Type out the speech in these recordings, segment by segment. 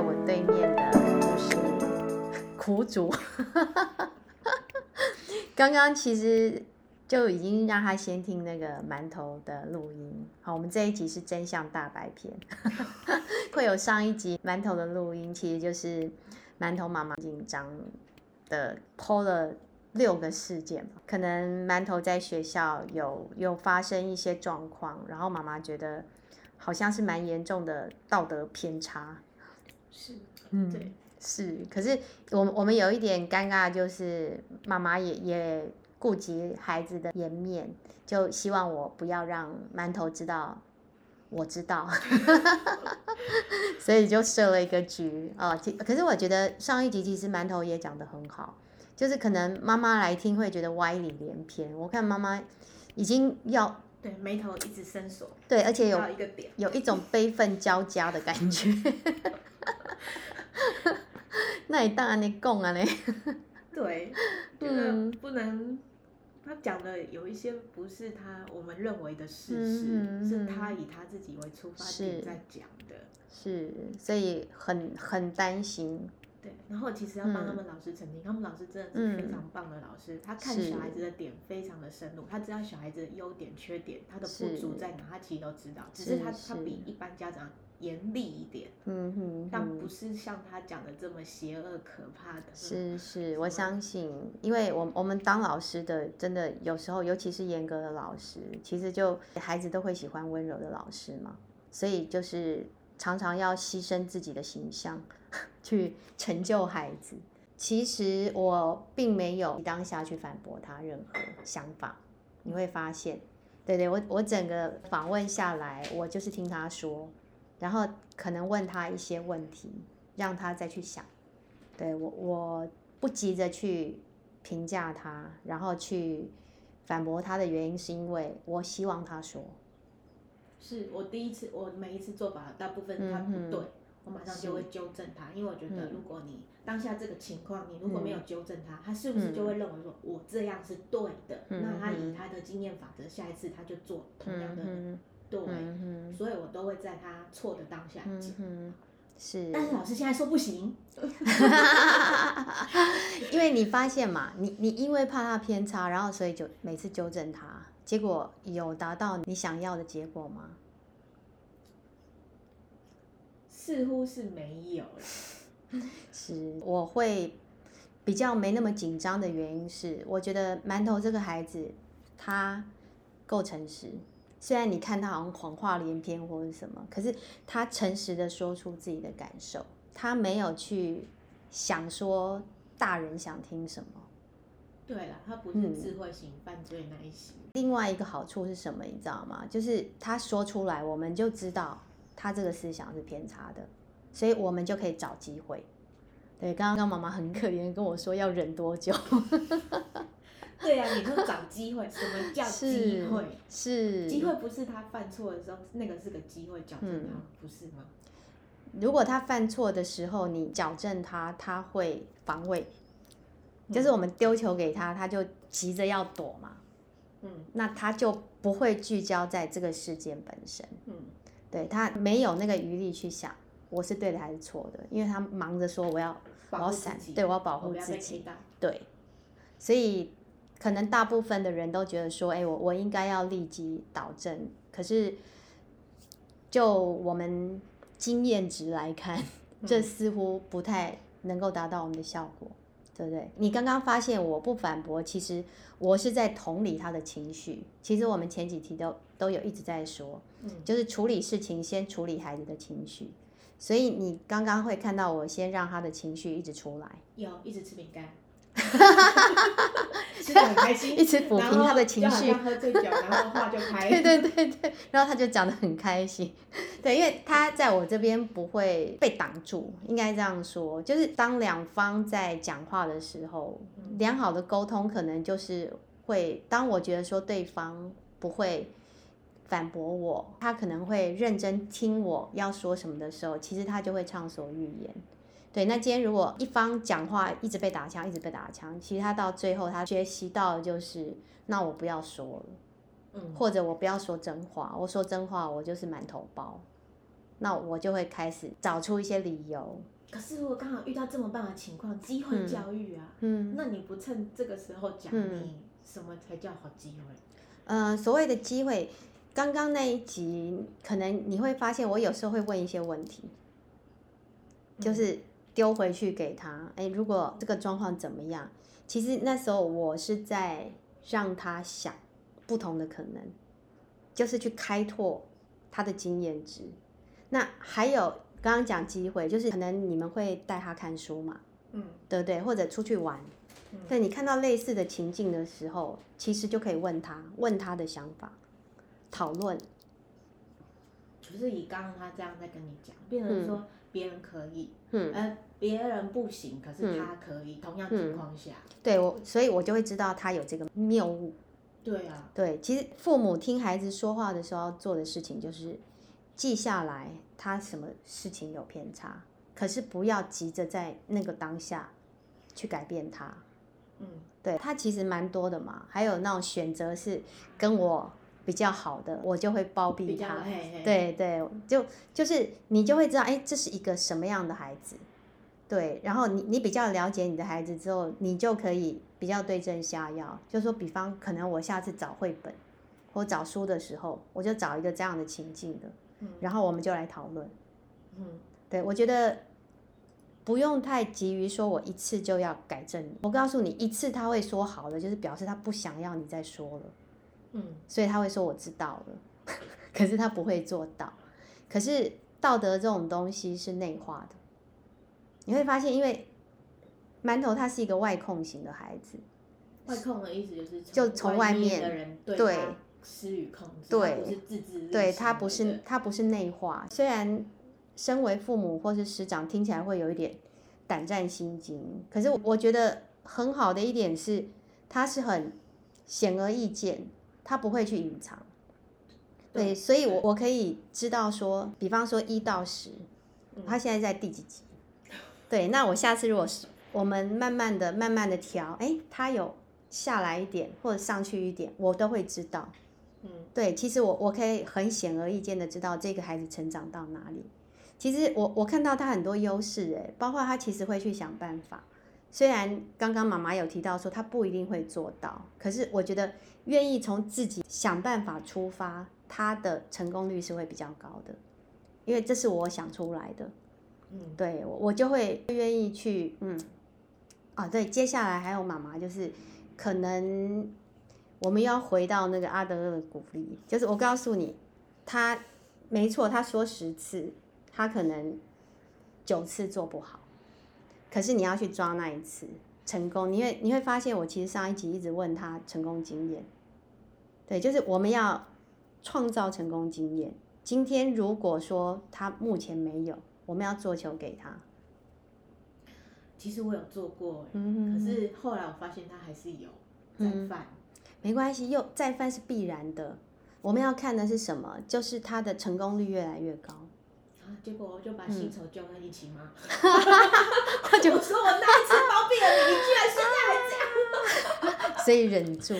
在我对面的就是苦主，刚刚其实就已经让他先听那个馒头的录音。好，我们这一集是真相大白片，会有上一集馒头的录音，其实就是馒头妈妈紧张的剖了六个事件。可能馒头在学校有有发生一些状况，然后妈妈觉得好像是蛮严重的道德偏差。是，嗯对，是，可是我们我们有一点尴尬，就是妈妈也也顾及孩子的颜面，就希望我不要让馒头知道我知道，所以就设了一个局哦。其可是我觉得上一集其实馒头也讲得很好，就是可能妈妈来听会觉得歪理连篇。我看妈妈已经要对，眉头一直伸缩，对，而且有到一个点，有一种悲愤交加的感觉。那你当然你讲啊嘞。对，觉得嗯不能。他讲的有一些不是他我们认为的事实，嗯嗯是嗯他以他自己为出发点在讲的。是，所以很很担心。对，然后其实要帮他嗯们老师澄清，他们老师真的是非常棒的老师，他看小孩子的点非常的深入，他知道小孩子的优点、缺点，他的不足在哪，他其实都知道，只是他是他比一般家长严厉一点，嗯哼哼但不是像他讲的这么邪恶可怕的。是是，我相信，因为我我们当老师的，真的有时候，尤其是严格的老师，其实就孩子都会喜欢温柔的老师嘛，所以就是常常要牺牲自己的形象 去成就孩子。其实我并没有当下去反驳他任何想法，你会发现，对对，我我整个访问下来，我就是听他说，然后可能问他一些问题，让他再去想。对我，我不急着去评价他，然后去反驳他的原因，是因为我希望他说，是我第一次，我每一次做法大部分他不对，我马上就会纠正他，因为我觉得嗯如果你当下这个情况，你如果没有纠正他，他是不嗯是就会认为说我这样是对的？嗯那他以嗯他的经验法则，下一次他就做同样的嗯对，哼，所以我都会在他错的当下嗯是，但是老师现在说不行，因为你发现嘛，你你因为怕他偏差，然后所以就每次纠正他，结果有达到你想要的结果吗？似乎是没有了。是，我会比较没那么紧张的原因是，我觉得馒头这个孩子他够诚实，虽然你看他好像谎话连篇或者什么，可是他诚实的说出自己的感受，他没有去想说大人想听什么。对了，他不嗯是智慧型犯罪那一型。另外一个好处是什么，你知道吗？就是他说出来，我们就知道他这个思想是偏差的，所以我们就可以找机会。对，刚刚妈妈很可怜地跟我说要忍多久，对呀、你说找机会，什么叫机会？是机会不是他犯错的时候，那个是个机会矫正嗯他，不是吗？如果他犯错的时候，你矫正他，他会防卫，就是我们丢球给他，他就急着要躲嘛，嗯那他就不会聚焦在这个事件本身，嗯，对他没有那个余力去想我是对的还是错的，因为他忙着说我要我保要闪，对我要保护自己。对，所以可能大部分的人都觉得说，哎，我我应该要立即导正，可是就我们经验值来看，这似乎不太能够达到我们的效果，对不对？你刚刚发现我不反驳，其实我是在同理他的情绪。其实我们前几题都都有一直在说，嗯就是处理事情先处理孩子的情绪。所以你刚刚会看到我先让他的情绪一直出来，有一直吃饼干，吃的很开心，一直抚平他的情绪喝醉酒，然后话就开。对对对对，然后他就讲的很开心，对，因为他在我这边不会被挡住，应该这样说，就是当两方在讲话的时候，良好的沟通可能就是会，当我觉得说对方不会反驳我，他可能会认真听我要说什么的时候，其实他就会畅所欲言。对，那今天如果一方讲话一直被打枪，一直被打枪，其实他到最后他学习到的就是，那我不要说了。嗯，或者我不要说真话，我说真话我就是满头包。那我就会开始找出一些理由。可是如果刚好遇到这么棒的情况，机会教育啊，嗯，那你不趁这个时候讲，嗯你什么才叫好机会？呃，所谓的机会，刚刚那一集可能你会发现，我有时候会问一些问题，就是丢回去给他。哎，如果这个状况怎么样？其实那时候我是在让他想不同的可能，就是去开拓他的经验值。那还有刚刚讲机会，就是可能你们会带他看书嘛，嗯对不对？或者出去玩。嗯对你看到类似的情境的时候，其实就可以问他，问他的想法，讨论。就是以刚刚他这样在跟你讲，变成说别人可以，嗯，呃，别人不行，可是他可以，同样情况下，对我，所以我就会知道他有这个谬误。对啊，对，其实父母听孩子说话的时候要做的事情就是记下来他什么事情有偏差，可是不要急着在那个当下去改变他。嗯。对他其实蛮多的嘛，还有那种选择是跟我比较好的，我就会包庇他。嘿嘿，对对，就就是你就会知道，哎，这是一个什么样的孩子，对，然后你你比较了解你的孩子之后，你就可以比较对症下药，就说比方可能我下次找绘本或找书的时候，我就找一个这样的情境的，嗯然后我们就来讨论。嗯对我觉得不用太急于说我一次就要改正你，我告诉你，一次他会说好的，就是表示他不想要你再说了。嗯所以他会说我知道了，可是他不会做到。可是道德这种东西是内化的，你会发现，因为馒头他是一个外控型的孩子，外控的意思就是就从外面的人对对他施予控制，对他不是自制对他不是他不是内化。虽然身为父母或是师长听起来会有一点胆战心惊，可是我觉得很好的一点是，他是很显而易见，他不会去隐藏。对，对所以我我可以知道说，比方说一到十，嗯他现在在第几集？对，那我下次如果是我们慢慢的、慢慢的调，哎，他有下来一点或者上去一点，我都会知道。嗯对，其实我我可以很显而易见的知道这个孩子成长到哪里。其实我我看到他很多优势，哎，包括他其实会去想办法。虽然刚刚妈妈有提到说她不一定会做到，可是我觉得愿意从自己想办法出发，她的成功率是会比较高的，因为这是我想出来的。嗯对我我就会愿意去，嗯，啊，对，接下来还有妈妈，就是可能我们要回到那个阿德勒的鼓励，就是我告诉你，他没错，他说十次，他可能九次做不好，可是你要去抓那一次成功，你会你会发现，我其实上一集一直问他成功经验，对，就是我们要创造成功经验。今天如果说他目前没有，我们要做球给他。其实我有做过，嗯可是后来我发现他还是有再犯，没关系，又再犯是必然的。我们要看的是什么？就是他的成功率越来越高。啊结果我就把薪酬交在一起骂，就我说我那一次包庇了你，你居然现在还这样，所以忍住，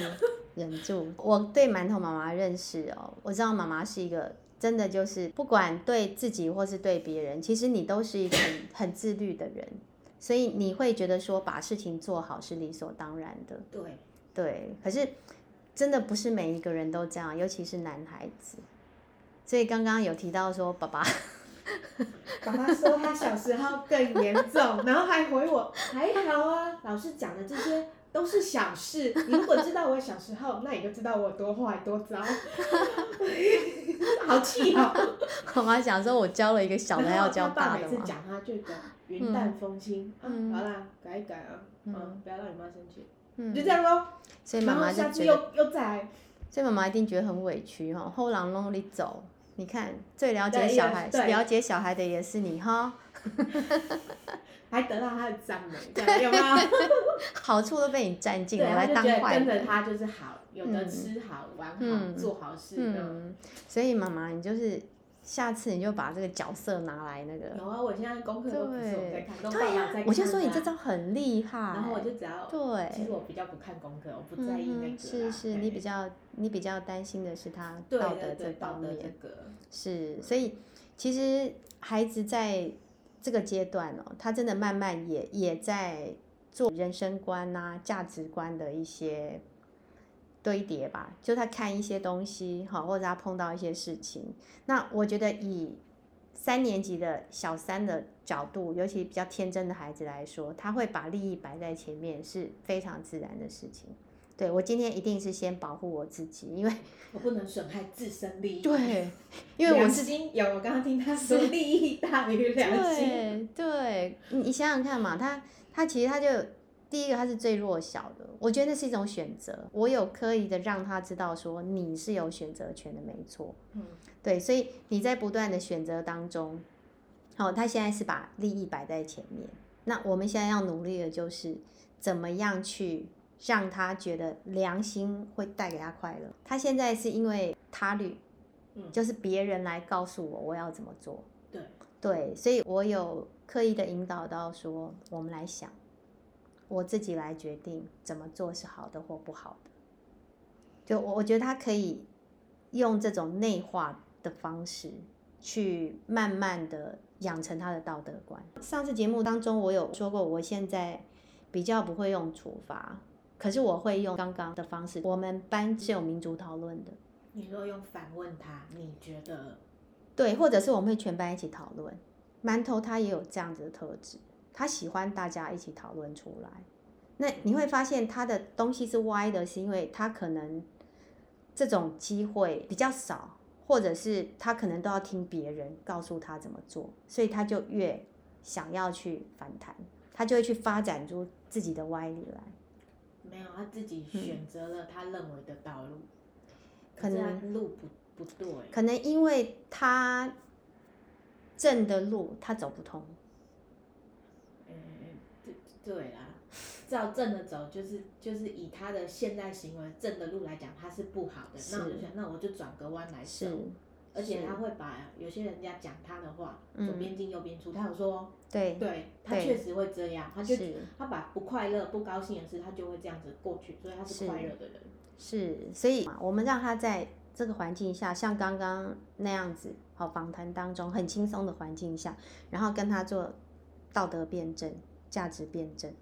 忍住。我对馒头妈妈认识哦，我知道妈妈是一个真的就是不管对自己或是对别人，其实你都是一个很很自律的人，所以你会觉得说把事情做好是理所当然的。对，对，可是真的不是每一个人都这样，尤其是男孩子。所以刚刚有提到说，爸爸 爸爸说他小时候更严重，然后还回我还好啊，老师讲的这些都是小事。你如果知道我小时候，那你就知道我有多坏多糟，好气哦。妈妈想说，我教了一个小的，还要教大的吗？次讲他就讲云淡风轻，嗯啊，好啦，改一改啊，嗯嗯，不要让你妈生气，嗯就这样咯。所以妈妈下次就觉得，又又再来，所以妈妈一定觉得很委屈哈。后郎弄里走，你看最了解小孩、了解小孩的也是你哈，还得到他的赞美，这样有没有？好处都被你占尽，了，他来当坏人。跟着他就是好，有的嗯吃好、玩好、嗯做好事的。嗯，所以妈妈，你就是下次你就把这个角色拿来那个。有啊，我现在功课都不是我在看，都爸对呀、爸在看、啊。我就说你这招很厉害。然后我就只要，对，其实我比较不看功课，我不在意那个、嗯、是是，你比较你比较担心的是他道德这方面。德这个是，所以其实孩子在这个阶段哦，他真的慢慢也也在做人生观啊、价值观的一些堆叠吧。就他看一些东西，好，或者他碰到一些事情，那我觉得以三年级的小三的角度，尤其比较天真的孩子来说，他会把利益摆在前面，是非常自然的事情。对我今天一定是先保护我自己，因为我不能损害自身利益。对，因为我良是心有，我刚刚听他说利益大于良心。对对，你你想想看嘛，他他其实他就第一个他是最弱小的，我觉得那是一种选择。我有刻意的让他知道说你是有选择权的，没错。嗯，对，所以你在不断的选择当中，哦，他现在是把利益摆在前面。那我们现在要努力的就是怎么样去让他觉得良心会带给他快乐。他现在是因为他律，嗯就是别人来告诉我我要怎么做。对对，所以我有刻意的引导到说，我们来想，我自己来决定怎么做是好的或不好的。就我我觉得他可以用这种内化的方式，去慢慢的养成他的道德观。上次节目当中我有说过，我现在比较不会用处罚，可是我会用刚刚的方式。我们班是有民主讨论的，你说用反问他，你觉得？对，或者是我们会全班一起讨论。馒头他也有这样子的特质，他喜欢大家一起讨论出来。那你会发现他的东西是歪的，是因为他可能这种机会比较少，或者是他可能都要听别人告诉他怎么做，所以他就越想要去反弹，他就会去发展出自己的歪理来。没有，他自己选择了他认为的道路，可能路不不对。可能因为他正的路他走不通，嗯，对对啦，照正的走，就是就是以他的现在行为正的路来讲，他是不好的。那我就想，那我就转个弯来是走。而且他会把有些人家讲他的话，嗯左边进右边出。他有说，对，对他对确实会这样，他就是他把不快乐、不高兴的事，他就会这样子过去，所以他是是快乐的人。是，所以我们让他在这个环境下，像刚刚那样子，好访谈当中很轻松的环境下，然后跟他做道德辩证、价值辩证。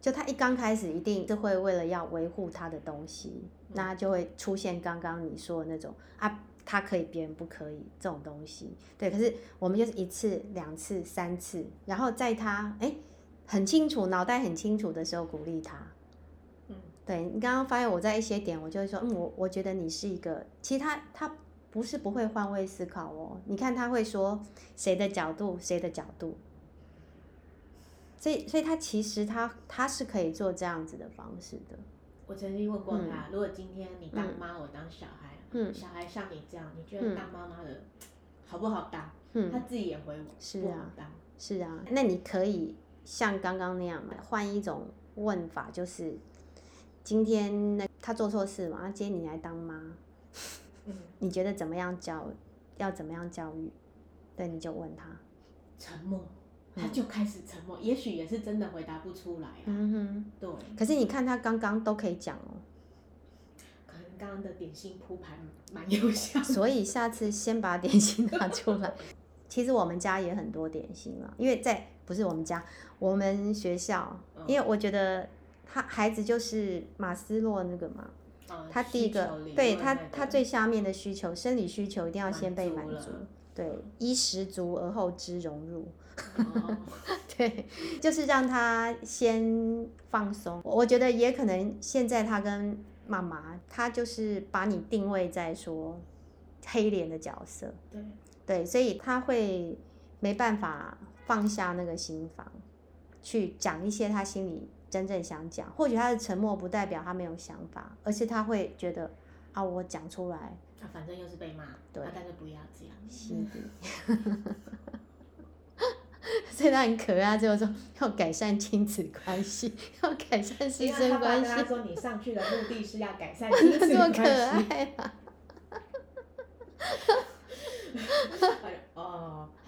就他一刚开始一定是会为了要维护他的东西，那就会出现刚刚你说的那种啊，他可以别人不可以这种东西。对，可是我们就是一次、两次、三次，然后在他哎很清楚、脑袋很清楚的时候鼓励他。嗯，对你刚刚发现我在一些点，我就会说，嗯，我我觉得你是一个，其实他他不是不会换位思考哦，你看他会说谁的角度，谁的角度，所以所以他其实他他是可以做这样子的方式的，我曾经问过他，如果今天你当妈，我当小孩，嗯小孩像你这样，你觉得当妈妈的好不好当？嗯，他自己也回我，是啊当。是啊，那你可以像刚刚那样嘛，换一种问法，就是今天那他做错事嘛，那今天你来当妈，嗯，你觉得怎么样教，要怎么样教育？对，你就问他。沉默，他就开始沉默，也许也是真的回答不出来啊。嗯哼。对，可是你看他刚刚都可以讲哦，可能刚刚的点心铺排蛮有效。所以下次先把点心拿出来。其实我们家也很多点心了，因为在不是我们家，我们学校，嗯因为我觉得他孩子就是马斯洛那个嘛，哦他第一个对他他最下面的需求，生理需求一定要先被满满足足，对，衣食足而后知荣辱。哦 对，就是让他先放松。我觉得也可能现在他跟妈妈，他就是把你定位在说黑脸的角色，对，对，所以他会没办法放下那个心房，去讲一些他心里真正想讲。或许他的沉默不代表他没有想法，而是他会觉得啊，我讲出来，他反正又是被骂，对啊但是不要这样。是的。所以他很可爱，最后说要改善亲子关系，要改善师生关系他他，说，你上去的目的是要改善 亲子这么可关系。爱啊！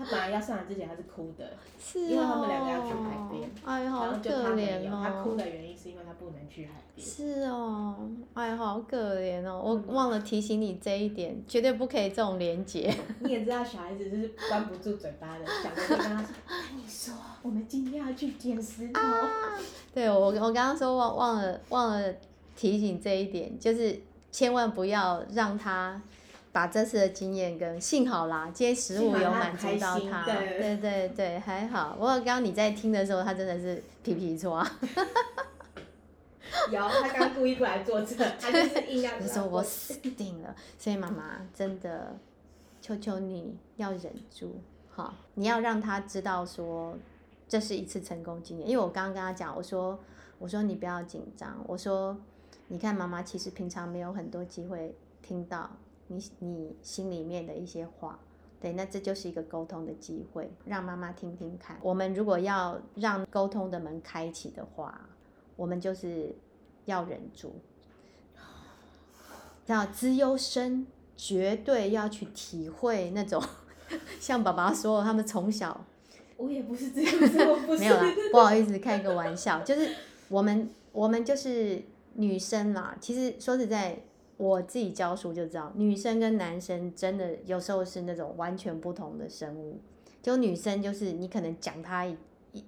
哦，他本来要上来之前他是哭的，是哦，因为他们两个要去海边哎，好可怜哦。他哭的原因是因为他不能去海边。是哦，哎，好可怜哦！我嗯忘了提醒你这一点，绝对不可以这种连结。你也知道小孩子就是关不住嘴巴的，小的就跟他说：“跟你说，我们今天要去捡石头。对我，我刚刚说忘忘了忘了提醒这一点，就是千万不要让他把这次的经验跟幸好啦，今天食物有满足到他，对对对对，还好。不过刚刚你在听的时候，他真的是皮皮抓，有，他刚刚故意过来坐这，他就是硬要 我说我死定了。所以妈妈真的，求求你要忍住，好，你要让他知道说这是一次成功经验。因为我刚刚跟他讲，我说我说你不要紧张，我说你看妈妈其实平常没有很多机会听到你你心里面的一些话。对，那这就是一个沟通的机会，让妈妈听听看。我们如果要让沟通的门开启的话，我们就是要忍住，要资优生绝对要去体会那种，像爸爸说，他们从小 我也不是这样子。没有啦，不好意思，开个玩笑，就是我们我们就是女生啦。其实说实在，我自己教书就知道，女生跟男生真的有时候是那种完全不同的生物。就女生就是你可能讲她一一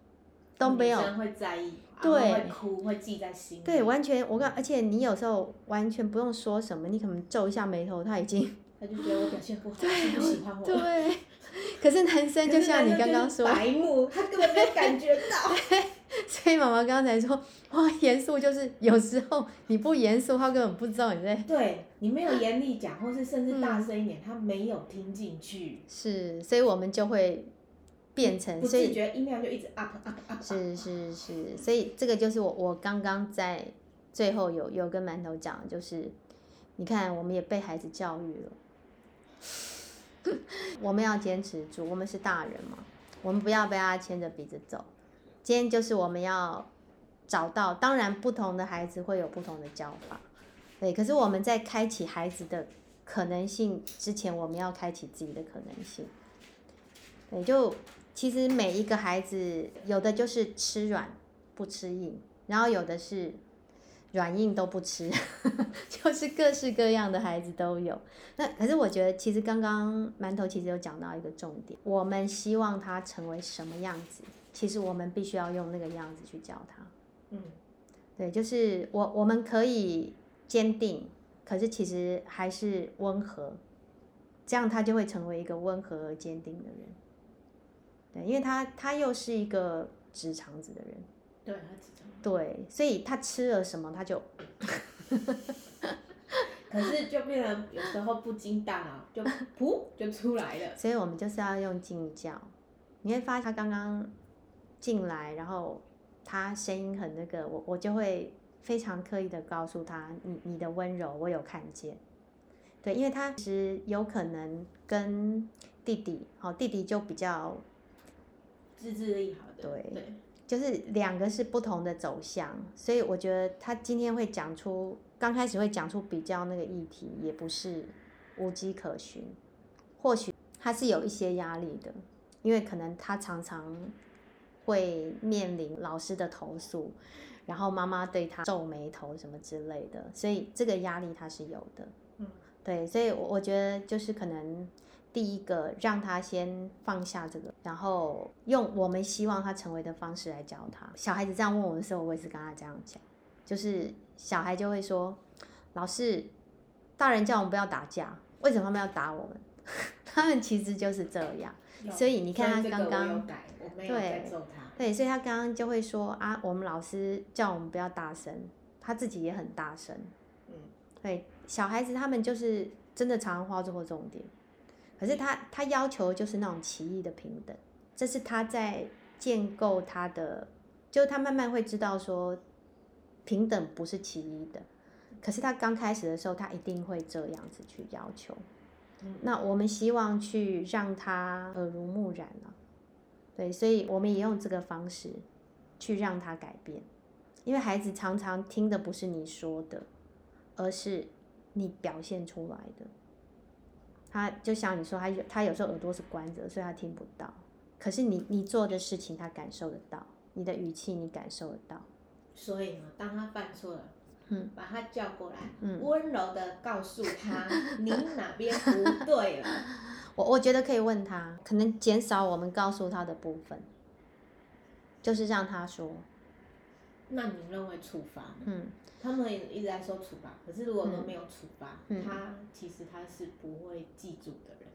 都没有女生会在意，对会哭，会记在心里。对，完全我刚，而且你有时候完全不用说什么，你可能皱一下眉头，他已经 他就觉得我表现不好，是不喜欢我。对。可是男生就像你刚刚说，白目，他根本没有感觉到。所以妈妈刚才说，哇，严肃就是有时候你不严肃，他根本不知道你在。对你没有严厉讲，或是甚至大声一点，他没有听进去，是，所以我们就会变成，不所以自觉音量就一直 up up up。是是是，所以这个就是我我刚刚在最后有有跟馒头讲，就是你看我们也被孩子教育了。我们要坚持住，我们是大人嘛，我们不要被他牵着鼻子走。今天就是我们要找到，当然不同的孩子会有不同的教法，对。可是我们在开启孩子的可能性之前，我们要开启自己的可能性。对，就其实每一个孩子，有的就是吃软不吃硬，然后有的是软硬都不吃，就是各式各样的孩子都有。那可是我觉得，其实刚刚馒头其实有讲到一个重点，我们希望他成为什么样子，其实我们必须要用那个样子去教他。嗯，对，就是我我们可以坚定，可是其实还是温和，这样他就会成为一个温和而坚定的人。对，因为他他又是一个直肠子的人，对，他只这样。对，所以他吃了什么他就 可是就变成有时候不经大脑，就噗就出来了。所以我们就是要用静教。你会发现他刚刚进来，然后他声音很那个，我我就会非常刻意的告诉他，你你的温柔我有看见。对，因为他其实有可能跟弟弟，好、弟弟就比较自制力好的。对对，就是两个是不同的走向，所以我觉得他今天会讲出，刚开始会讲出比较那个议题，也不是无迹可寻，或许他是有一些压力的，因为可能他常常会面临老师的投诉，然后妈妈对他皱眉头什么之类的，所以这个压力他是有的。嗯，对，所以我我觉得就是可能第一个让他先放下这个，然后用我们希望他成为的方式来教他。小孩子这样问我的时候，我也是跟他这样讲，就是小孩就会说：“老师，大人叫我们不要打架，为什么他们要打我们？” 他们其实就是这样。有所以你看他刚刚对。对，所以他刚刚就会说啊，我们老师叫我们不要大声，他自己也很大声。嗯，对，小孩子他们就是真的常常画错重点，可是他他要求就是那种奇异的平等，这是他在建构他的，就他慢慢会知道说，平等不是其一的，可是他刚开始的时候，他一定会这样子去要求。嗯那我们希望去让他耳濡目染了、对，所以我们也用这个方式去让他改变，因为孩子常常听的不是你说的，而是你表现出来的。他就像你说，他有他有时候耳朵是关着，所以他听不到。可是你你做的事情，他感受得到，你的语气你感受得到。所以呢，当他犯错了，嗯，把他叫过来，嗯温柔的告诉他 您哪边不对了。我我觉得可以问他，可能减少我们告诉他的部分，就是让他说，那你认为处罚？嗯他们一直在说处罚，可是如果都没有处罚，嗯他其实他是不会记住的人。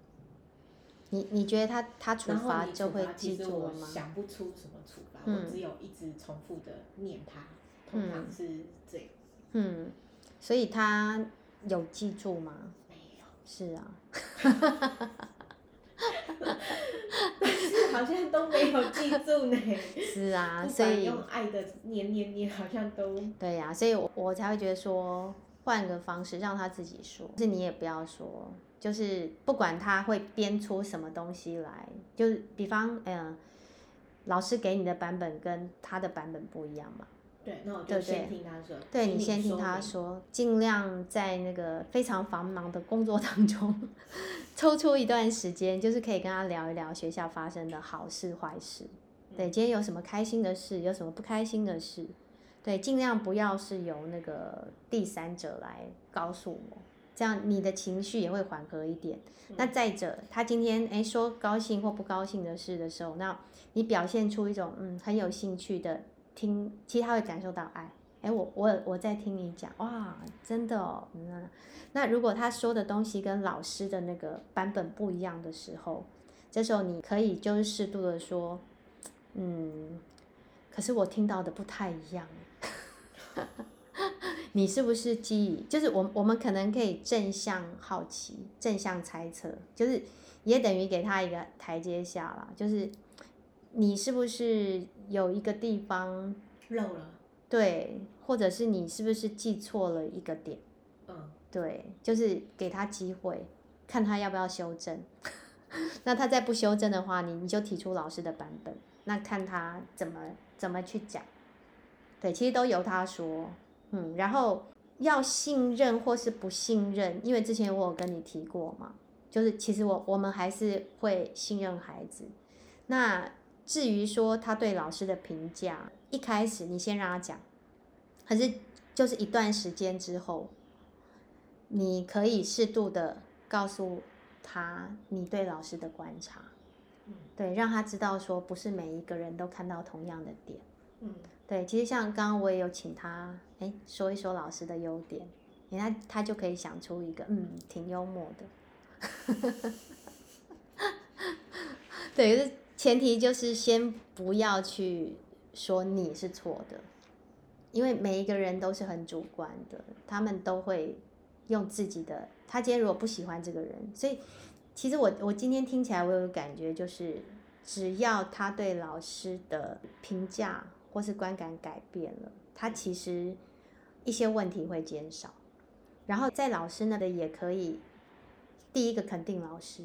你你觉得他他处罚就会记住了吗？想不出什么处罚，嗯我只有一直重复的念他，通常是这样。嗯，所以他有记住吗？没有，是啊，但是好像都没有记住呢。是啊，所以用爱的念念念，好像都对呀、所以我我才会觉得说，换个方式让他自己说，就是你也不要说，就是不管他会编出什么东西来，就是比方，嗯、老师给你的版本跟他的版本不一样嘛，对。那我对对就先听他说，对你先听。他说，尽量在那个非常繁忙的工作当中，抽出一段时间，就是可以跟他聊一聊学校发生的好事坏事。对，今天有什么开心的事，有什么不开心的事，对，尽量不要是由那个第三者来告诉我，这样你的情绪也会缓和一点。那再者，他今天诶说高兴或不高兴的事的时候，那你表现出一种嗯很有兴趣的听，其实他会感受到爱。哎，我我我在听你讲，哇，真的哦，那如果他说的东西跟老师的那个版本不一样的时候，这时候你可以就是适度的说，嗯，可是我听到的不太一样，你是不是记忆？就是我我们可能可以正向好奇，正向猜测，就是也等于给他一个台阶下啦，就是你是不是有一个地方漏了，对，或者是你是不是记错了一个点？嗯，对，就是给他机会，看他要不要修正。那他再不修正的话，你你就提出老师的版本，那看他怎么怎么去讲。对，其实都由他说，嗯，然后要信任或是不信任，因为之前我有跟你提过嘛，就是其实我我们还是会信任孩子。那至于说他对老师的评价，一开始你先让他讲，可是就是一段时间之后，你可以适度的告诉他你对老师的观察，嗯对，让他知道说不是每一个人都看到同样的点。嗯，对，其实像刚刚我也有请他，哎，说一说老师的优点，你看他就可以想出一个，嗯，挺幽默的。对，可是前提就是先不要去说你是错的，因为每一个人都是很主观的，他们都会用自己的。他今天如果不喜欢这个人，所以其实我我今天听起来我有感觉就是，只要他对老师的评价或是观感改变了，他其实一些问题会减少。然后在老师那里也可以，第一个肯定老师，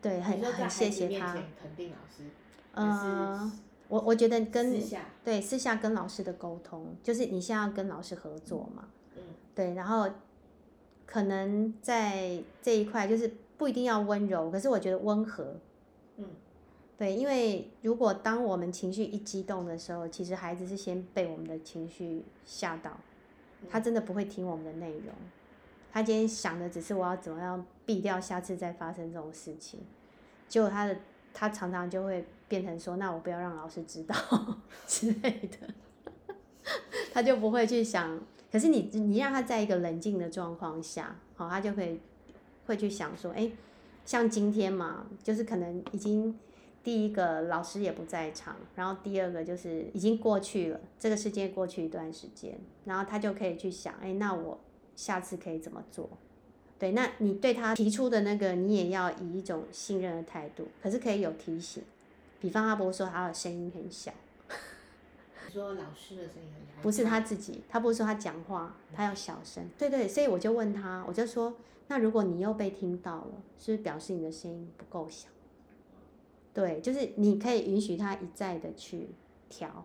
对，很很谢谢他。肯定老师，呃，我我觉得跟私，对私下跟老师的沟通，就是你现在要跟老师合作嘛，嗯。对，然后可能在这一块就是不一定要温柔，可是我觉得温和，嗯，对，因为如果当我们情绪一激动的时候，其实孩子是先被我们的情绪吓到，他真的不会听我们的内容，他今天想的只是我要怎么样避掉下次再发生这种事情，结果他的他常常就会变成说，那我不要让老师知道 之类的，他就不会去想。可是你你让他在一个冷静的状况下，好，他就可以会去想说，哎，像今天嘛，就是可能已经第一个老师也不在场，然后第二个就是已经过去了，这个事件过去一段时间，然后他就可以去想，哎，那我下次可以怎么做？对，那你对他提出的那个，你也要以一种信任的态度，可是可以有提醒，比方他不是说他的声音很小，你说老师的声音很小，不是他自己，他不是说他讲话他要小声，对对，所以我就问他，我就说，那如果你又被听到了，是不是表示你的声音不够小？对，就是你可以允许他一再的去调。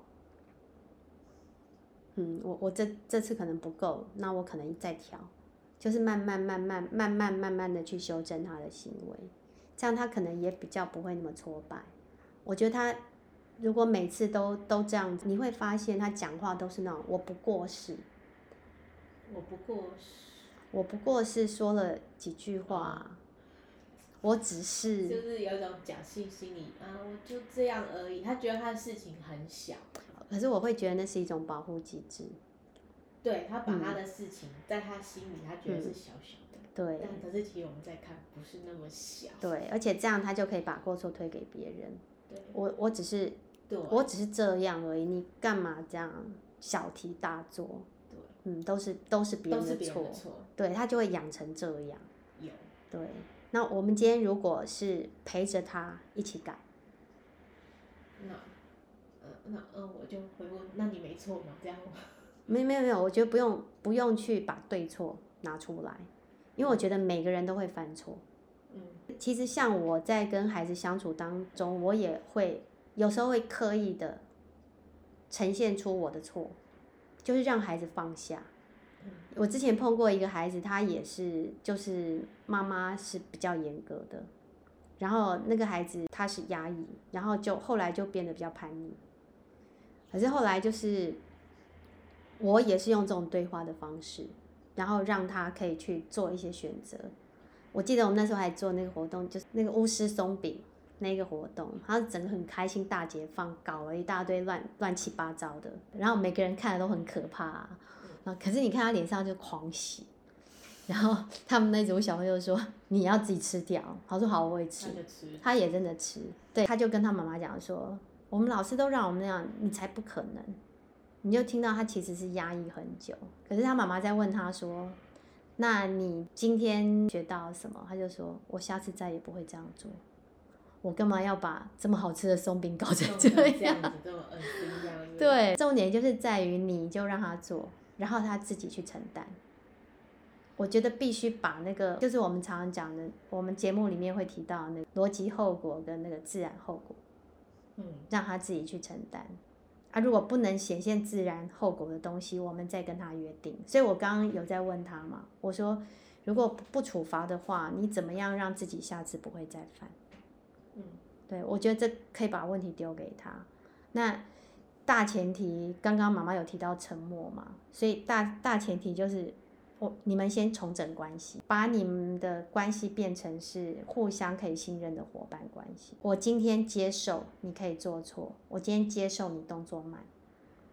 嗯，我我这这次可能不够，那我可能再调，就是慢慢慢慢慢慢慢慢的去修正他的行为，这样他可能也比较不会那么挫败。我觉得他如果每次都都这样子，你会发现他讲话都是那种我不过是，我不过是，我不过是说了几句话，我只是就是有一种侥幸心理啊，我就这样而已。他觉得他的事情很小，可是我会觉得那是一种保护机制，对他把他的事情在他心里，他觉得是小小的，对。但可是其实我们在看，不是那么小。对，而且这样他就可以把过错推给别人。对。我我只是对。我只是这样而已，你干嘛这样小题大做？对，嗯，都是都是别人的错。的，错，对他就会养成这样。有。对，那我们今天如果是陪着他一起改，那呃那嗯我就回问，那你没错吗？这样吗？没有没有没有，我觉得不用不用去把对错拿出来，因为我觉得每个人都会犯错。嗯其实像我在跟孩子相处当中，我也会有时候会刻意的呈现出我的错，就是让孩子放下。嗯我之前碰过一个孩子，他也是，就是妈妈是比较严格的，然后那个孩子他是压抑，然后就后来就变得比较叛逆。可是后来就是我也是用这种对话的方式，然后让他可以去做一些选择。我记得我们那时候还做那个活动，就是那个巫师松饼那个活动，他整个很开心大解放，搞了一大堆乱乱七八糟的，然后每个人看的都很可怕、啊，啊，可是你看他脸上就狂喜，然后他们那组小朋友说你要自己吃掉，他说好我会吃。他也真的吃，对，他就跟他妈妈讲说，我们老师都让我们那样，你才不可能。你就听到他其实是压抑很久，可是他妈妈在问他说，那你今天学到什么？他就说我下次再也不会这样做，我干嘛要把这么好吃的松饼搞成弄这样？子这么恶心这样。对，重点就是在于你就让他做，然后他自己去承担。我觉得必须把那个，就是我们常常讲的，我们节目里面会提到那个逻辑后果跟那个自然后果，嗯让他自己去承担。啊，如果不能显现自然后果的东西，我们再跟他约定。所以我刚刚有在问他嘛，我说如果不不处罚的话，你怎么样让自己下次不会再犯？嗯对，我觉得这可以把问题丢给他。那大前提，刚刚妈妈有提到沉默嘛，所以大大前提就是我你们先重整关系，把你们的关系变成是互相可以信任的伙伴关系。我今天接受你可以做错，我今天接受你动作慢，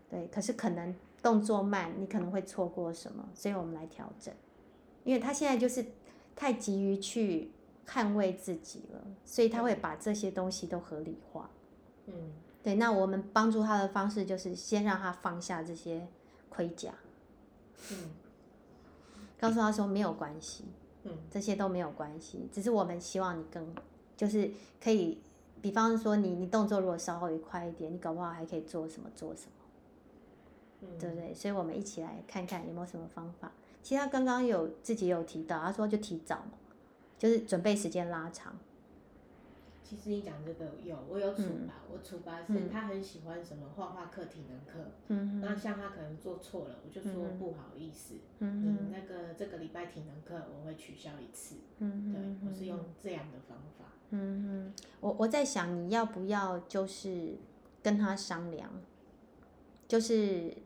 对，可是可能动作慢，你可能会错过什么，所以我们来调整。因为他现在就是太急于去捍卫自己了，所以他会把这些东西都合理化。嗯对，那我们帮助他的方式就是先让他放下这些盔甲，嗯告诉他说没有关系，嗯这些都没有关系，只是我们希望你更就是可以，比方说你你动作如果稍微快一点，你搞不好还可以做什么做什么，嗯，对不对？所以我们一起来看看有没有什么方法。其实他刚刚有自己有提到，他说就提早嘛，就是准备时间拉长。其实你讲这个有，我有处嗯。罚，我处罚是他很喜欢什么画画课、体能课，嗯那像他可能做错了，我就说嗯不好意思，嗯你那个这个礼拜体能课我会取消一次，嗯对，我是用这样的方法，嗯哼，我我在想你要不要就是跟他商量，就是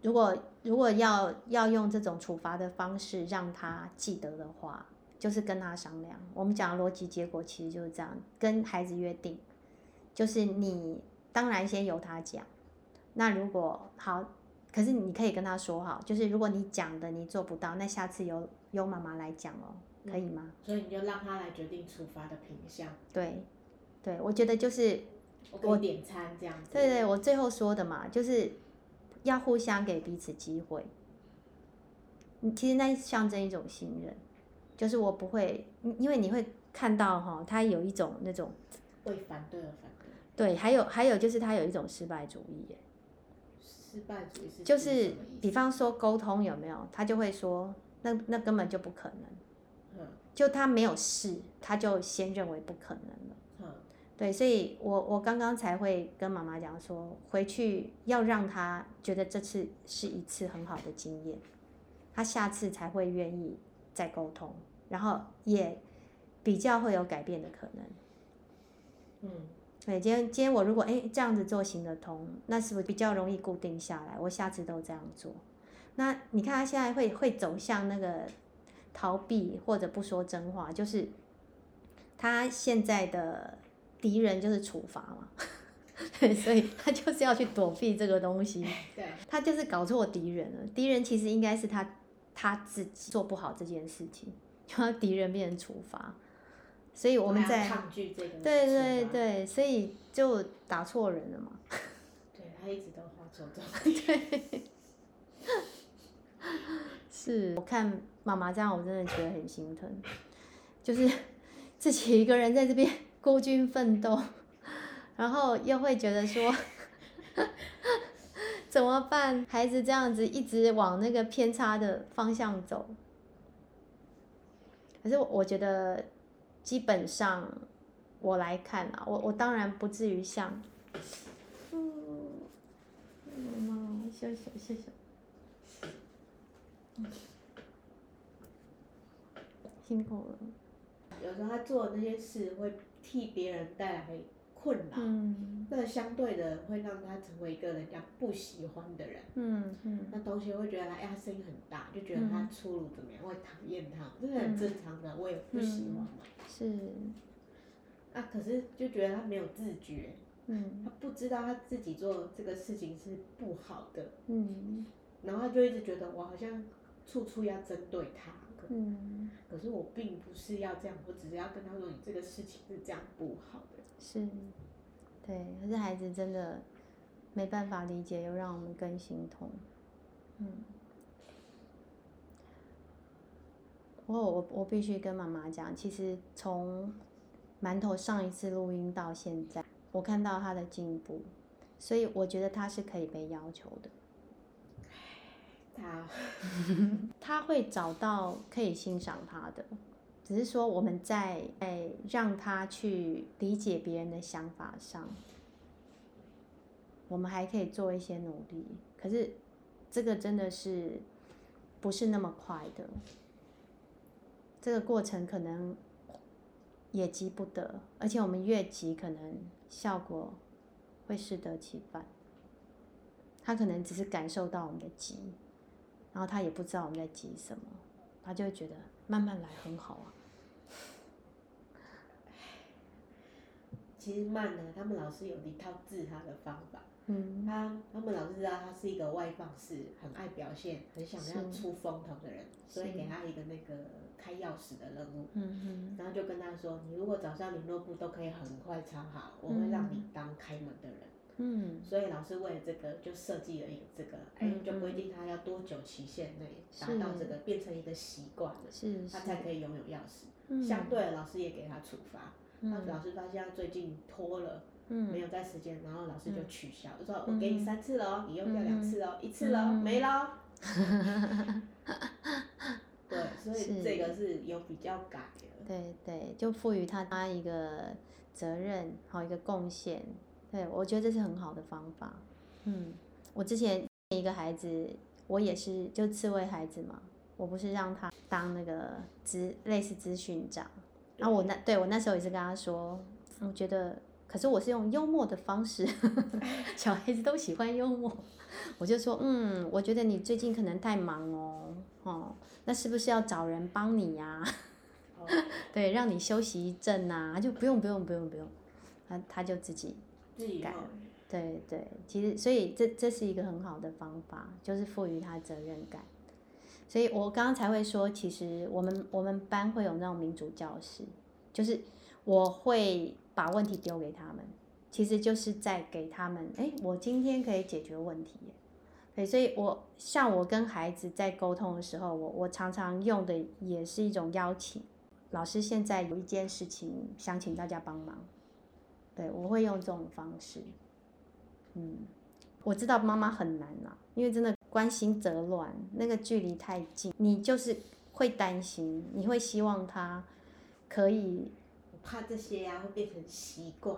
如果如果要要用这种处罚的方式让他记得的话，就是跟他商量。我们讲的逻辑结果其实就是这样，跟孩子约定，就是你当然先由他讲，那如果好，可是你可以跟他说好，就是如果你讲的你做不到，那下次由由妈妈来讲哦，可以吗？所以你就让他来决定处罚的品项，对，对，我觉得就是我给你点餐这样子，对对，我最后说的嘛，就是要互相给彼此机会。嗯其实那象征一种信任，就是我不会，因因为你会看到哈，他有一种那种为反对而反对，对，还有还有就是他有一种失败主义耶，失败主义是就是比方说沟通有没有，他就会说那那根本就不可能，嗯。就他没有试，他就先认为不可能了。嗯。对，所以我我刚刚才会跟妈妈讲说，回去要让他觉得这次是一次很好的经验，他他下次才会愿意再沟通，然后也比较会有改变的可能。嗯，对，今天今天我如果哎这样子做行得通，那是不是比较容易固定下来？我下次都这样做。那你看他现在会会走向那个逃避或者不说真话，就是他现在的敌人就是处罚嘛，对，所以他就是要去躲避这个东西。对，他就是搞错敌人了。敌人其实应该是他他自己做不好这件事情，让敌人变成处罚。所以我们在抗拒这个，对对对，所以就打错人了嘛。对他一直都画错重 对，是我看妈妈这样，我真的觉得很心疼，就是自己一个人在这边孤军奋斗，然后又会觉得说 怎么办？孩子这样子一直往那个偏差的方向走，可是我觉得。基本上，我来看啊，我我当然不至于像，嗯，妈妈，谢谢谢谢，辛苦了。有时候他做的那些事会替别人带来困扰，嗯，那相对的会让他成为一个人家不喜欢的人，嗯嗯，那同学会觉得哎他声音很大，就觉得他粗鲁怎么样，会讨厌他，这是很正常的，我也不喜欢嘛。是，啊，可是就觉得他没有自觉，嗯，他不知道他自己做这个事情是不好的，嗯，然后他就一直觉得我好像处处要针对他，嗯，可是我并不是要这样，我只是要跟他说你这个事情是这样不好的，是，对，可是孩子真的没办法理解，又让我们更心痛，嗯。不过我我必须跟妈妈讲，其实从馒头上一次录音到现在，我看到他的进步，所以我觉得他是可以被要求的。他他 会找到可以欣赏他的，只是说我们在在让他去理解别人的想法上，我们还可以做一些努力。可是这个真的是不是那么快的。这个过程可能也急不得，而且我们越急，可能效果会适得其反。他可能只是感受到我们的急，然后他也不知道我们在急什么，他就会觉得慢慢来很好啊。其实慢呢，他们老师有一套治他的方法。嗯，他他们老师知道他是一个外放式，很爱表现，很想要出风头的人，所以给他一个那个开钥匙的任务。嗯嗯，然后就跟他说，你如果早上联络簿都可以很快抄好，我会让你当开门的人。嗯，所以老师为了这个就设计了一个这个，哎，就规定他要多久期限内达到这个，变成一个习惯了，是，他才可以拥有钥匙。嗯。相对老师也给他处罚，那老师发现他最近拖了。没有在时间，然后老师就取消，就说我给你三次了，你用掉两次哦，一次了没了。对，所以这个是有比较改的。对对，就赋予他他一个责任，好一个贡献。对，我觉得这是很好的方法。嗯，我之前一个孩子，我也是就刺猬孩子嘛，我不是让他当那个资类似咨询长，然后我那对我那时候也是跟他说，我觉得。可是我是用幽默的方式，小孩子都喜欢幽默，我就说，嗯，我觉得你最近可能太忙哦，哦，那是不是要找人帮你呀？对，让你休息一阵呐，他就不用不用不用不用，他他就自己改，对对，其实所以这这是一个很好的方法，就是赋予他责任感，所以我刚刚才会说，其实我们我们班会有那种民主教室，就是我会。把问题丢给他们，其实就是在给他们，哎，我今天可以解决问题，对，所以我像我跟孩子在沟通的时候，我我常常用的也是一种邀请，老师现在有一件事情想请大家帮忙，对我会用这种方式，嗯，我知道妈妈很难呐，因为真的关心则乱，那个距离太近，你就是会担心，你会希望他可以。怕这些呀会变成习惯，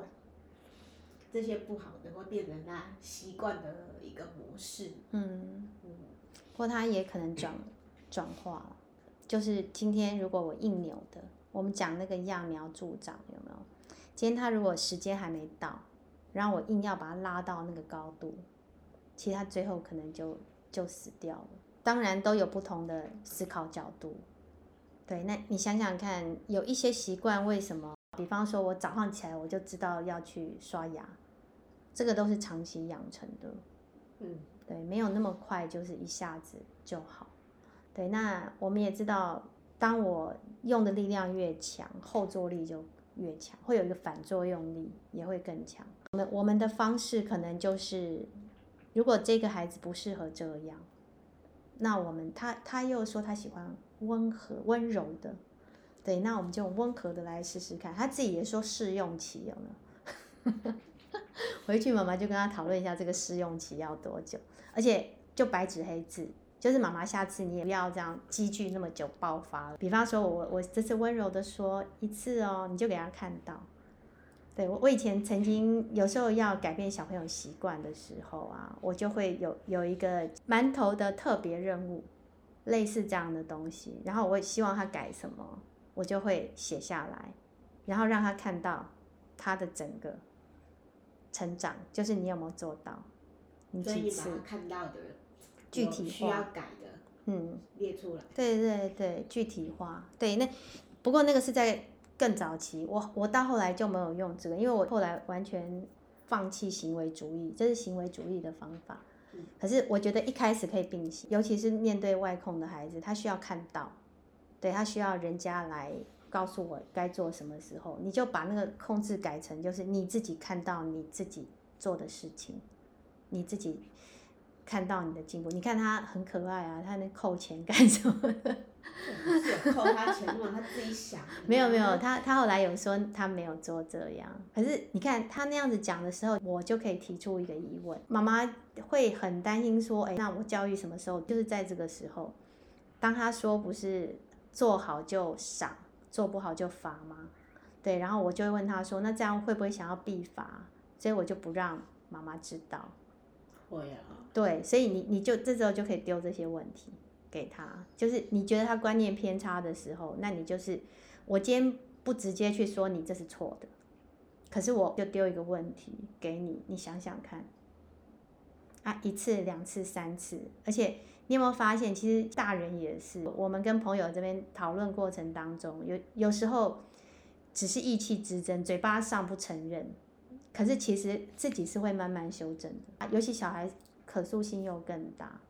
这些不好的会变成他习惯的一个模式。嗯嗯，或他也可能转转化了。就是今天如果我硬扭的，我们讲那个揠苗助长有没有？今天他如果时间还没到，然后我硬要把他拉到那个高度，其实他最后可能就就死掉了。当然都有不同的思考角度。对，那你想想看，有一些习惯为什么？比方说，我早上起来我就知道要去刷牙，这个都是长期养成的。嗯，对，没有那么快，就是一下子就好。对，那我们也知道，当我用的力量越强，后坐力就越强，会有一个反作用力，也会更强。我们我们的方式可能就是，如果这个孩子不适合这样，那我们他他又说他喜欢温和温柔的，对，那我们就温和的来试试看。他自己也说试用期有没有？回去妈妈就跟他讨论一下这个试用期要多久，而且就白纸黑字，就是妈妈下次你也不要这样积聚那么久爆发了。比方说我我这次温柔的说一次哦，你就给他看到。对我我以前曾经有时候要改变小朋友习惯的时候啊，我就会有有一个馒头的特别任务，类似这样的东西，然后我也希望他改什么，我就会写下来，然后让他看到他的整个成长，就是你有没有做到，你几次看到的具体需要化改的嗯，列出来。对对对，具体化，对，那不过那个是在更早期，我我到后来就没有用这个，因为我后来完全放弃行为主义，这是行为主义的方法。嗯可是我觉得一开始可以并行，尤其是面对外控的孩子，他需要看到，对他需要人家来告诉我该做什么时候，你就把那个控制改成就是你自己看到你自己做的事情，你自己看到你的进步。你看他很可爱啊，他那扣钱干什么的？不是有扣他钱吗，他自己想。没有没有，他他后来有说他没有做这样，可是你看他那样子讲的时候，我就可以提出一个疑问，妈妈会很担心说，哎，那我教育什么时候？就是在这个时候，当他说不是做好就赏，做不好就罚吗？对，然后我就会问他说，那这样会不会想要必罚？所以我就不让妈妈知道。对，所以你你就这时候就可以丢这些问题给他，就是你觉得他观念偏差的时候，那你就是我今天不直接去说你这是错的，可是我就丢一个问题给你，你想想看，啊，一次、两次、三次，而且你有没有发现，其实大人也是，我们跟朋友这边讨论过程当中，有有时候只是意气之争，嘴巴上不承认。可是其实自己是会慢慢修正的，尤其小孩可塑性又更大，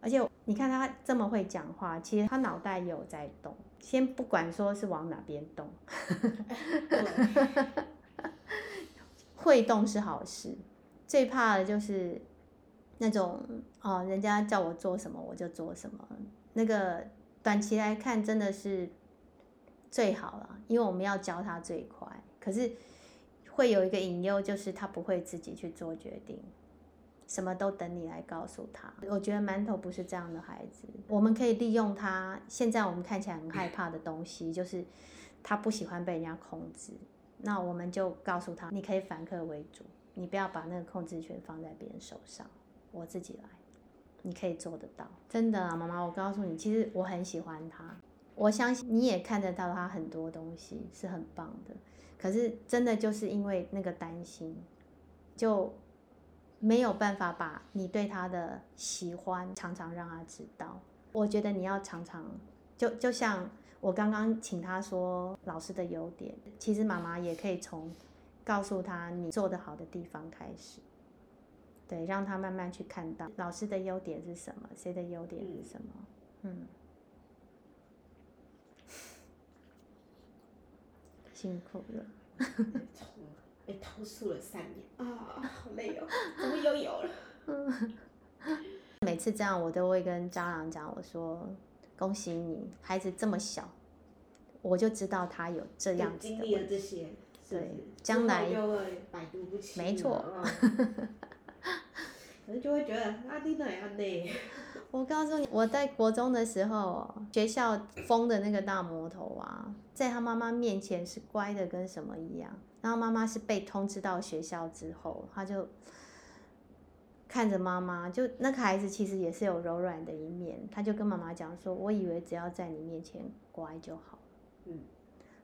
而且你看他这么会讲话，其实他脑袋也有在动。先不管说是往哪边动，会动是好事，最怕的就是那种哦，人家叫我做什么我就做什么，那个短期来看真的是最好了，因为我们要教他最快，可是会有一个隐忧，就是他不会自己去做决定。什么都等你来告诉他。我觉得馒头不是这样的孩子，我们可以利用他现在我们看起来很害怕的东西，就是他不喜欢被人家控制。那我们就告诉他，你可以反客为主，你不要把那个控制权放在别人手上，我自己来，你可以做得到。真的啊，妈妈，我告诉你，其实我很喜欢他，我相信你也看得到他很多东西是很棒的。可是真的就是因为那个担心，就没有办法把你对他的喜欢常常让他知道。我觉得你要常常，就就像我刚刚请他说老师的优点，其实妈妈也可以从告诉他你做得好的地方开始，对，让他慢慢去看到老师的优点是什么，谁的优点是什么，嗯，辛苦了。从被投诉了三年啊，好累哦，怎么又有了。每次这样，我都会跟家长讲，我说恭喜你，孩子这么小，我就知道他有这样子经历了。这些，对是将来就会百毒不侵了。没错嗯。可是就会觉得阿弟那样累，我告诉你，我在国中的时候哦，学校封的那个大魔头啊，在他妈妈面前是乖的跟什么一样。然后妈妈是被通知到学校之后，他就看着妈妈，就那个孩子其实也是有柔软的一面，他就跟妈妈讲说：“我以为只要在你面前乖就好。”嗯，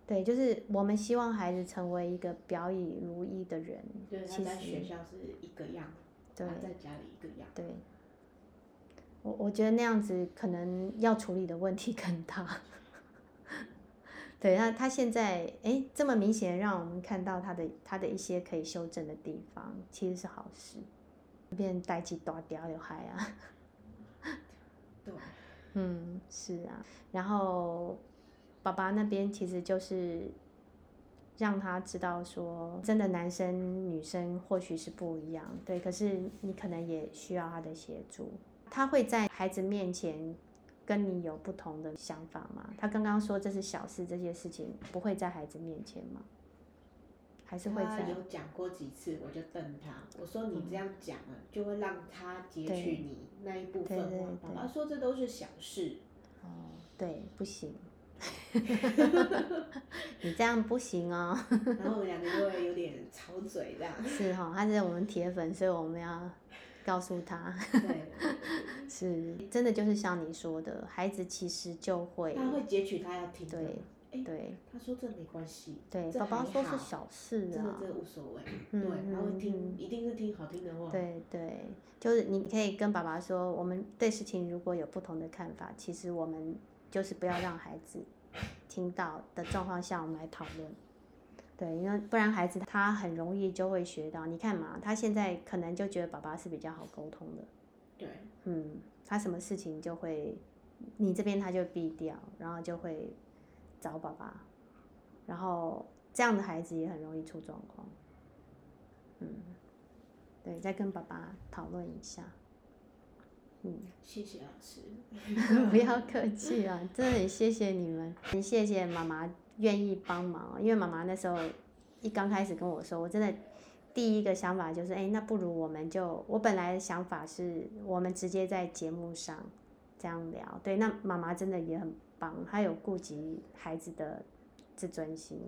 对，就是我们希望孩子成为一个表里如一的人。就是他其在学实校是一个样，对他在家里一个样。对，我我觉得那样子可能要处理的问题 更大。对，那他现在哎这么明显地让我们看到他的他的一些可以修正的地方，其实是好事。变代际大掉有害啊。对，嗯，是啊，然后爸爸那边其实就是让他知道说，真的男生女生或许是不一样，对，可是你可能也需要他的协助。他会在孩子面前跟你有不同的想法吗？他刚刚说这是小事，这些事情不会在孩子面前吗？还是会在？他有讲过几次，我就瞪他，我说你这样讲啊，就会让他截取你那一部分对对话。爸对爸说这都是小事，哦，对，不行，你这样不行哦。然后我们两个就会有点吵嘴这样。是哈、他是我们铁粉，所以我们要告诉他，对 是真的就是像你说的，孩子其实就会他会截取他要听的。对哎对他说这没关系，对，这爸爸说是小事啊，这个这个无所谓。嗯对，他会嗯听，一定是听好听的话。对对，就是你可以跟爸爸说，我们对事情如果有不同的看法，其实我们就是不要让孩子听到的状况下，我们来讨论。对，因为不然孩子他很容易就会学到，你看嘛，他现在可能就觉得爸爸是比较好沟通的，对，嗯，他什么事情就会，你这边他就避掉，然后就会找爸爸，然后这样的孩子也很容易出状况。嗯，对，再跟爸爸讨论一下。嗯，谢谢老师。不要客气啊，真的很谢谢你们，很 谢谢妈妈愿意帮忙，因为妈妈那时候一刚开始跟我说，我真的第一个想法就是，哎，那不如我们就，我本来的想法是我们直接在节目上这样聊，对，那妈妈真的也很棒，她有顾及孩子的自尊心，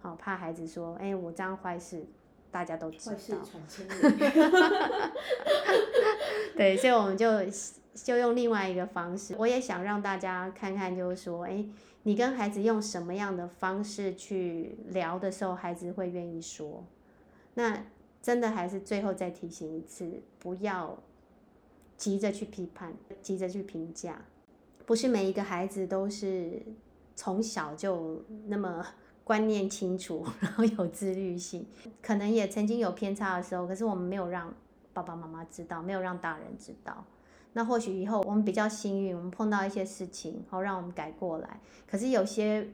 好、怕孩子说，哎，我这样坏事大家都知道。对，所以我们就就用另外一个方式，我也想让大家看看，就是说，哎，你跟孩子用什么样的方式去聊的时候，孩子会愿意说。那真的还是最后再提醒一次，不要急着去批判，急着去评价，不是每一个孩子都是从小就那么观念清楚，然后有自律性，可能也曾经有偏差的时候，可是我们没有让爸爸妈妈知道，没有让大人知道。那或许以后我们比较幸运，我们碰到一些事情，好让我们改过来。可是有些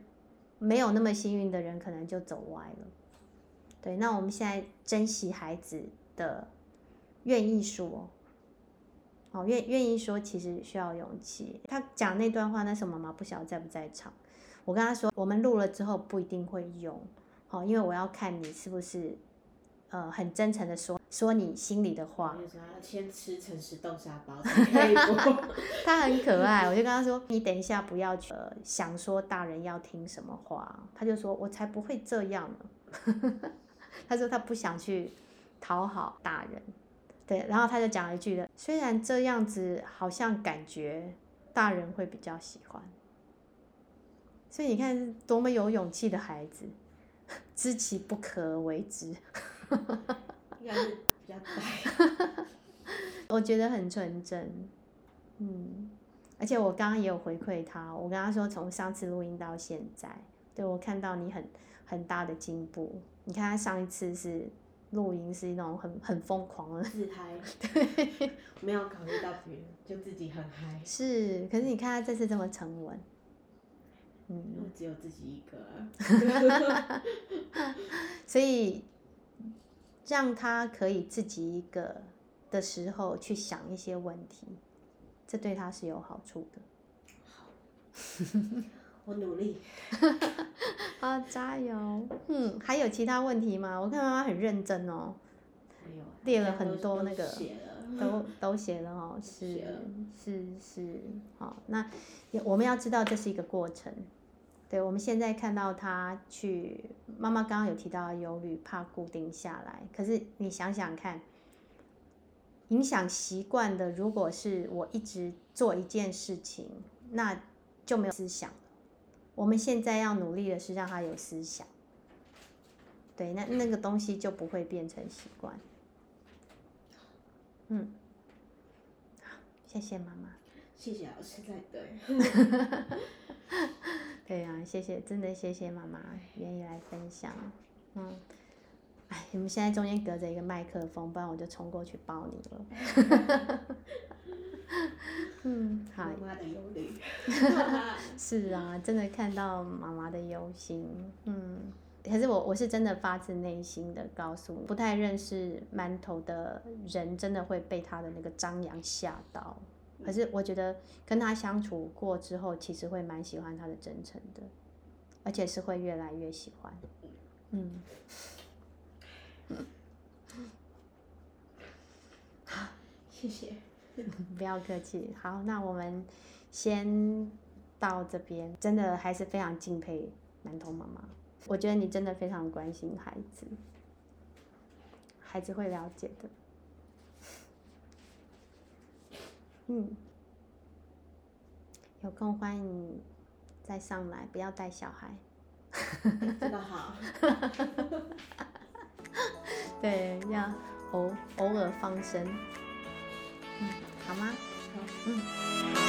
没有那么幸运的人，可能就走歪了。对，那我们现在珍惜孩子的愿意说，哦，愿愿意说，其实需要勇气。他讲那段话，那时候妈妈不晓得在不在场。我跟他说，我们录了之后不一定会用，好、因为我要看你是不是呃很真诚的说说你心里的话。就是要先吃诚实豆沙包才可以播。他很可爱，我就跟他说：“你等一下不要去、呃、想说大人要听什么话。”他就说：“我才不会这样呢。”他说他不想去讨好大人，对，然后他就讲了一句的：“虽然这样子好像感觉大人会比较喜欢。”所以你看多么有勇气的孩子，知其不可而为之。应该是比较呆。我觉得很纯真，嗯，而且我刚刚也有回馈他，我跟他说从上次录音到现在，对我看到你很很大的进步。你看他上一次是录音是那种很很疯狂的，自嗨，对，没有考虑到别人，就自己很嗨，是，可是你看他这次这么沉稳，嗯，只有自己一个啊。所以让他可以自己一个的时候去想一些问题，这对他是有好处的。我努力。啊，加油！嗯，还有其他问题吗？我看妈妈很认真哦，列了很多那个。都都写了哦，是是是，好，那我们要知道这是一个过程。对，我们现在看到他去，妈妈刚刚有提到忧虑，怕固定下来。可是你想想看，影响习惯的，如果是我一直做一件事情，那就没有思想。我们现在要努力的是让他有思想，对，那那个东西就不会变成习惯。嗯，好，谢谢妈妈。谢谢老师在对。对呀、谢谢，真的谢谢妈妈愿意来分享。嗯，哎，你们现在中间隔着一个麦克风，不然我就冲过去抱你了。嗯，好，妈妈的忧虑。是啊，真的看到妈妈的忧心，嗯，可是我我是真的发自内心的告诉你，不太认识馒头的人，真的会被他的那个张扬吓到。可是我觉得跟他相处过之后，其实会蛮喜欢他的真诚的，而且是会越来越喜欢。嗯，好 谢谢。不要客气。好，那我们先到这边，真的还是非常敬佩馒头妈妈。我觉得你真的非常关心孩子，孩子会了解的。嗯，有空欢迎你再上来，不要带小孩。这个好。对，要偶偶尔放生。嗯，好吗？好嗯。